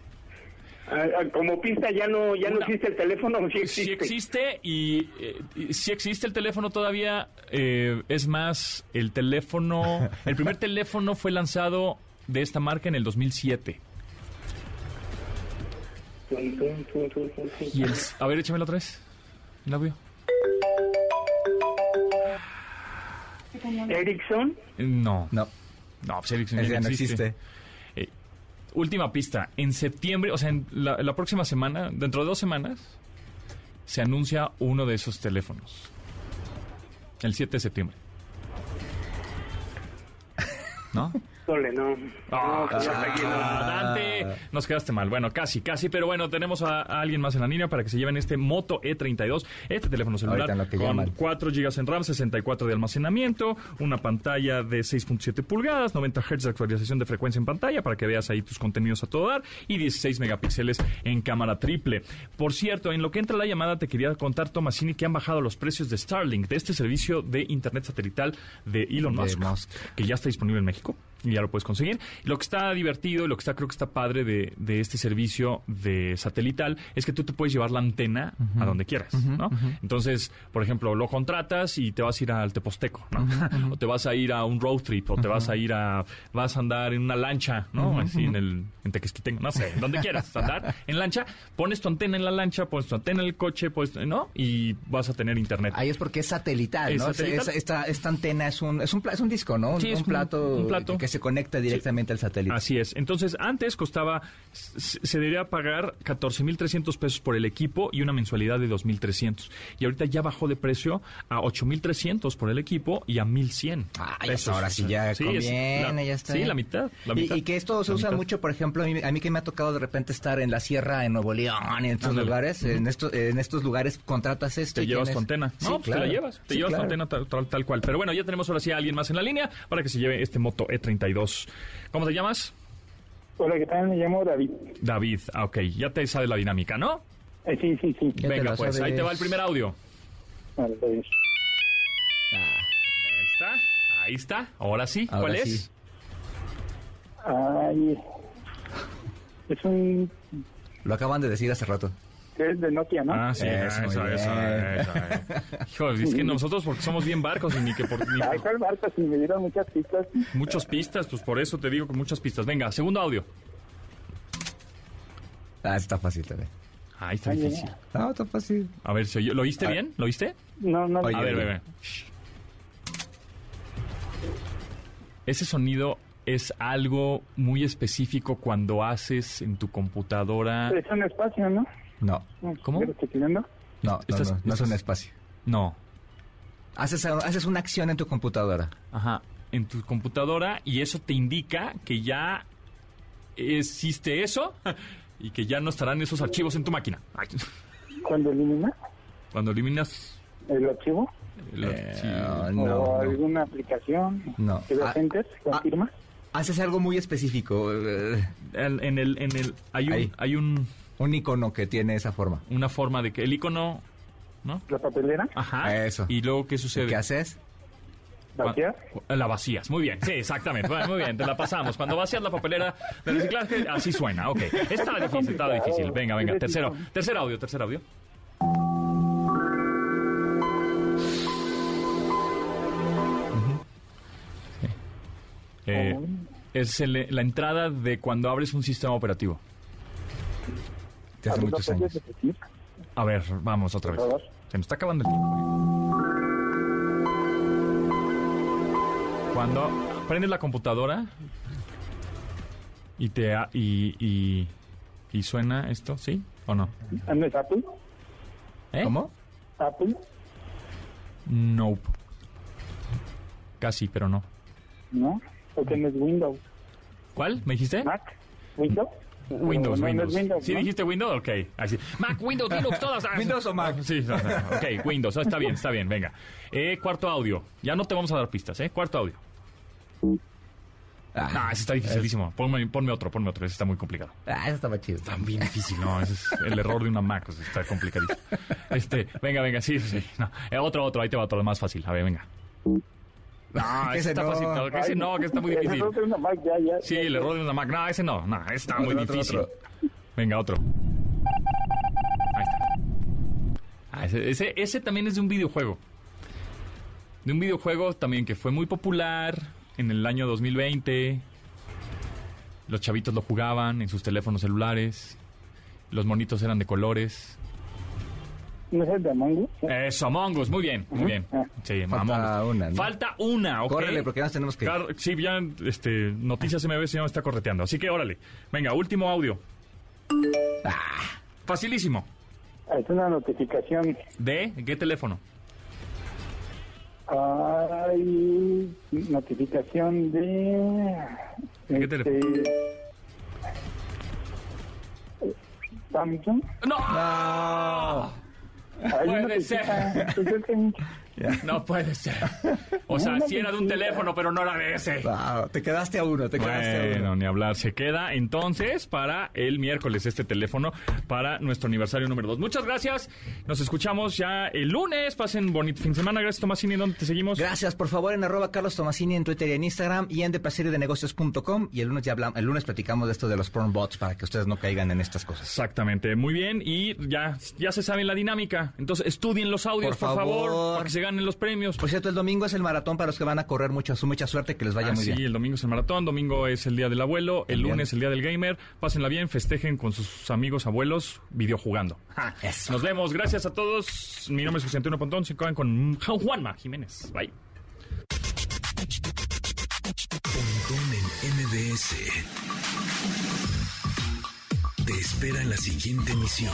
Ah, ah, como pista ya no ya no Una- existe el teléfono, sí existe. Sí existe y eh, y sí existe el teléfono todavía. eh, es más, el teléfono, el primer teléfono fue lanzado de esta marca en el 2007. Tum, tum, tum, tum, tum, tum. Y el, a ver, échamelo otra vez. El audio. Ericsson. No. No. No, pues Ericsson ya no no existe. existe. Eh, última pista. En septiembre, o sea, en la, la próxima semana, dentro de dos semanas, se anuncia uno de esos teléfonos. El 7 de septiembre. ¿No? No. Ah, No, señor Aguilar. Dante, nos quedaste mal. Bueno, casi, casi, pero bueno, tenemos a, a alguien más en la línea para que se lleven este Moto E32, este teléfono celular con llaman. 4 GB en RAM, 64 de almacenamiento, una pantalla de 6.7 pulgadas, 90 Hz de actualización de frecuencia en pantalla para que veas ahí tus contenidos a todo dar y 16 megapíxeles en cámara triple. Por cierto, en lo que entra la llamada te quería contar, Tomasini, que han bajado los precios de Starlink, de este servicio de internet satelital de Elon De Musk. que ya está disponible en México y ya lo puedes conseguir. Lo que está divertido y lo que está creo que está padre de, de este servicio de satelital es que tú te puedes llevar la antena a donde quieras, ¿no? Entonces, por ejemplo, lo contratas y te vas a ir al Teposteco, ¿no? o te vas a ir a un road trip o te vas a ir a vas a andar en una lancha, ¿no? Así en el en Tequesquitengo, no sé, donde quieras andar en lancha, pones tu antena en la lancha, pones tu antena en el coche, pues, ¿no? Y vas a tener internet. Ahí es porque es satelital, Es ¿no? Es- satelital. es- esta, esta antena es un, es un, es un disco, ¿no? Un, Sí, es un un- plato, un plato. que se conecta directamente al satélite. Así es. Entonces, antes costaba, se debería pagar 14.300 pesos por el equipo y una mensualidad de 2.300. Y ahorita ya bajó de precio a 8.300 por el equipo y a 1.100 Ay, pesos. ahora sí ya conviene, la- ya está Sí, la mitad. la Y- mitad. Y, que esto se La usa mitad. mucho, por ejemplo, a mí, a mí que me ha tocado de repente estar en la sierra, en Nuevo León, y en estos Ándale. lugares, en, estos, en estos lugares contratas esto. Te y llevas tienes- tu antena. Sí, no, pues claro. te la llevas. Te Sí, llevas claro. tu antena tal, tal- tal cual. Pero bueno, ya tenemos ahora sí a alguien más en la línea para que se lleve este Moto E32. ¿Cómo te llamas? Hola, ¿qué tal? Me llamo David. David. Ah, ok. Ya te sabe la dinámica, ¿no? Eh, sí, sí, sí. Ya Venga, pues ahí sabes. te va el primer audio. Vale, pues. Ahí está. Ahí está. Ahora sí. Ahora ¿Cuál sí. es? Ay, es un... Lo acaban de decir hace rato. Es de Nokia, ¿no? Ah, sí, Eso, eso, muy eso, eso, eh. Hijo, es que nosotros porque somos bien barcos y ni que por ni Ay, por ¿cuál marca? Si me dieron muchas pistas. muchas pistas, pues por eso te digo que muchas pistas. Venga, segundo audio. Ah, está fácil también. Ahí está Ay, difícil. No, está fácil. A ver, ¿se oyó? ¿lo oíste Ah. bien? ¿Lo oíste? No, no. Oye, A ver, bebé. Ese sonido es algo muy específico cuando haces en tu computadora. Es un espacio, ¿no? No, ¿Cómo? No, no, Estás- no, no es un espacio. No. Haces, haces una acción en tu computadora. Ajá. En tu computadora y eso te indica que ya existe eso y que ya no estarán esos archivos en tu máquina. Ay, Cuando elimina Cuando eliminas... el archivo el- Eh, sí. o no, no, alguna aplicación no. que lo Ah, agentes, confirma. Haces algo muy específico. eh, En, en el, en el, hay un, Ahí. hay un, un icono que tiene esa forma. una forma de que el icono, ¿no? La papelera, Ajá. Eso. Y luego, ¿qué sucede? ¿Qué haces? vacía. Cu- La vacías, muy bien, sí, exactamente, Bueno, muy bien, te la pasamos. Cuando vacías la papelera de reciclaje, así suena, ok. Estaba difícil, estaba difícil. Venga, venga, tercero, tercer audio, tercer audio. Sí. Eh, es el- la entrada de cuando abres un sistema operativo. Hace muchos años. A ver, vamos otra vez. Se nos está acabando el tiempo. Cuando prendes la computadora y te y, y, y suena esto, ¿sí o no? ¿No es Apple? ¿Eh? ¿Cómo? ¿Apple? Nope. Casi, pero no. ¿No? Porque no es Windows. ¿Cuál? ¿Me dijiste? ¿Mac? ¿Windows? Windows, No, no es Windows. Windows, ¿Sí ¿no? dijiste Windows? Ok. Así. Mac, Windows, Linux, todas. ¿Windows o Mac? Sí, no, no, ok, Windows. Está bien, está bien, venga. Eh, cuarto audio. Ya no te vamos a dar pistas, ¿eh? Cuarto audio. Ah, ese está dificilísimo. Ponme, ponme otro, ponme otro. Ese está muy complicado. Ah, eso estaba chido. Está bien difícil, no. Ese es el error de una Mac. o sea, está complicadísimo. Este, venga, venga, sí, sí. No. Eh, otro, otro. Ahí te va otro más fácil. A ver, venga. No, ese está no. fácil. No, que ese no, que está muy El difícil. error de una Mac, ya, ya. Sí, el error de una Mac. No, ese no. No, ese está muy otro, difícil. otro. Venga, otro. Ahí está. Ah, ese, ese, ese también es de un videojuego. De un videojuego también que fue muy popular en el año 2020. Los chavitos lo jugaban en sus teléfonos celulares. Los monitos eran de colores. ¿No es el de Among Us? Eso, Among Us, muy bien, muy bien. Sí, Falta Among Us. una, ¿no? Falta una, ok. Córrele, porque ya nos tenemos que ir. Claro, sí, ya, este, Noticias MBS ya me está correteando. Así que órale. Venga, último audio. Ah. Facilísimo. Ah, Es una notificación. ¿De qué teléfono? Hay notificación de... ¿De qué este, teléfono? Samsung. ¡No! Hay una Puede ser. notificación- pues es No puede ser. O sea, sí era de un teléfono, pero no era de ese. Te quedaste a uno, te quedaste a uno. Bueno, ni hablar. Se queda entonces para el miércoles este teléfono para nuestro aniversario número 2. Muchas gracias. Nos escuchamos ya el lunes. Pasen bonito fin de semana. Gracias, Tomasini. ¿Dónde te seguimos? Gracias, por favor, en arroba Carlos Tomasini en Twitter y en Instagram y en deplacerydenegocios.com. Y el lunes ya hablamos, el lunes platicamos de esto de los porn bots para que ustedes no caigan en estas cosas. Exactamente, muy bien. Y ya, ya se sabe la dinámica. Entonces, estudien los audios, por, Por favor, favor. para que se ganen los premios. Por cierto, el domingo es el maratón para los que van a correr mucho, su mucha suerte, que les vaya Ah, muy sí, bien. el domingo es el maratón, domingo es el día del abuelo, el También. lunes el día del gamer. Pásenla bien, festejen con sus amigos abuelos videojugando. Ja. Eso. Nos vemos, gracias a todos. Mi nombre es José Antonio Pontón, se acaban con Juanma Jiménez. Bye. Pontón en MBS. Te espera en la siguiente emisión.